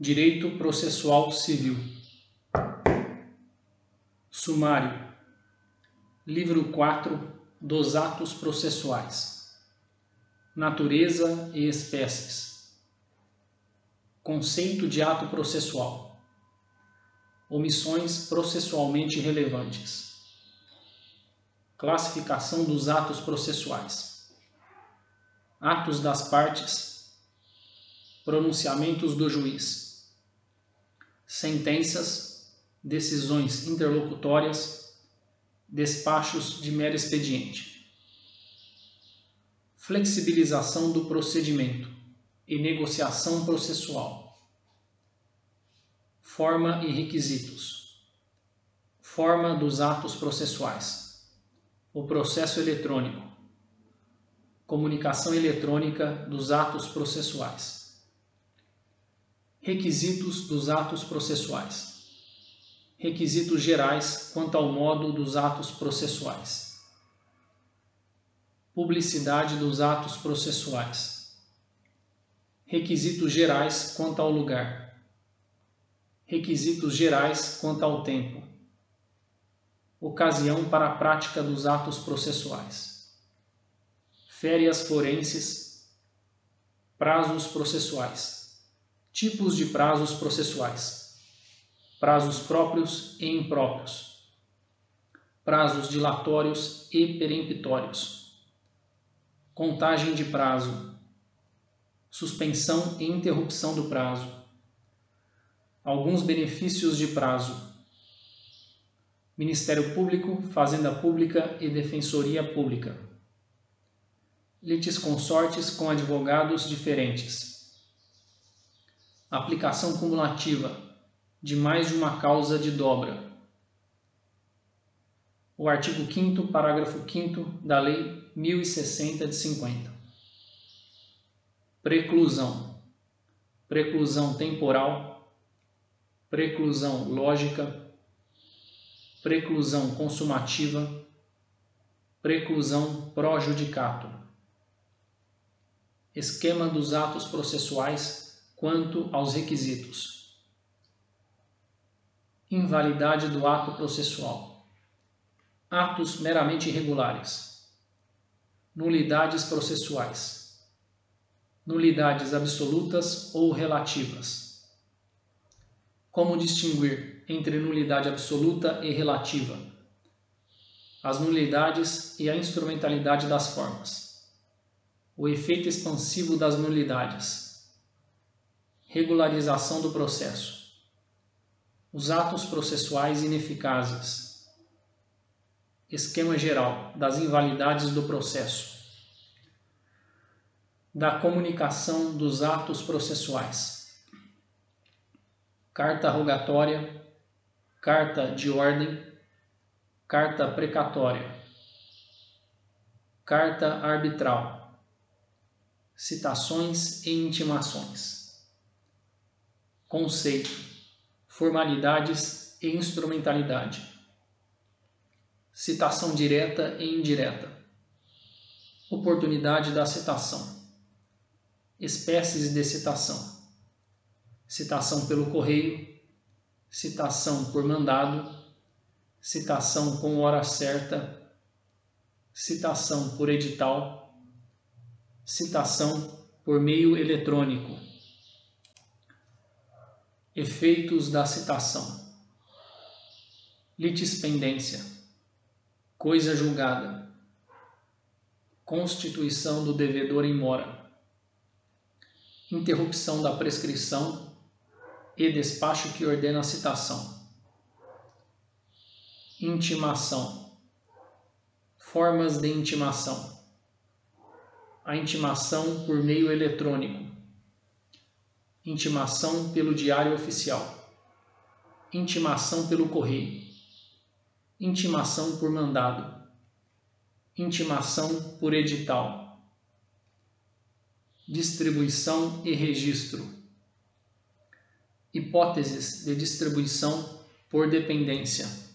Direito Processual Civil. Sumário. Livro 4 dos Atos Processuais. Natureza e espécies. Conceito de ato processual. Omissões processualmente relevantes. Classificação dos atos processuais. Atos das partes. Pronunciamentos do juiz. Sentenças, decisões interlocutórias, despachos de mero expediente. Flexibilização do procedimento e negociação processual. Forma e requisitos. Forma dos atos processuais o processo eletrônico, comunicação eletrônica dos atos processuais, requisitos dos atos processuais, requisitos gerais quanto ao modo dos atos processuais, publicidade dos atos processuais, requisitos gerais quanto ao lugar, requisitos gerais quanto ao tempo. Ocasião para a prática dos atos processuais. Férias forenses, prazos processuais, tipos de prazos processuais, prazos próprios e impróprios, prazos dilatórios e peremptórios, contagem de prazo, suspensão e interrupção do prazo, alguns benefícios de prazo. Ministério Público, Fazenda Pública e Defensoria Pública. Litisconsortes com advogados diferentes. Aplicação cumulativa de mais de uma causa de dobra. O artigo 5 parágrafo 5 da Lei 1060 de 50. Preclusão. Preclusão temporal. Preclusão lógica preclusão consumativa, preclusão projudicato. Esquema dos atos processuais quanto aos requisitos. Invalidade do ato processual. Atos meramente irregulares. Nulidades processuais. Nulidades absolutas ou relativas. Como distinguir entre nulidade absoluta e relativa, as nulidades e a instrumentalidade das formas, o efeito expansivo das nulidades, regularização do processo, os atos processuais ineficazes, esquema geral das invalidades do processo, da comunicação dos atos processuais, carta rogatória carta de ordem, carta precatória, carta arbitral, citações e intimações, conceito, formalidades e instrumentalidade, citação direta e indireta, oportunidade da citação, espécies de citação, citação pelo correio, citação por mandado, citação com hora certa, citação por edital, citação por meio eletrônico. Efeitos da citação: litispendência, coisa julgada, constituição do devedor em mora, interrupção da prescrição e despacho que ordena a citação. Intimação. Formas de intimação. A intimação por meio eletrônico. Intimação pelo diário oficial. Intimação pelo correio. Intimação por mandado. Intimação por edital. Distribuição e registro hipóteses de distribuição por dependência.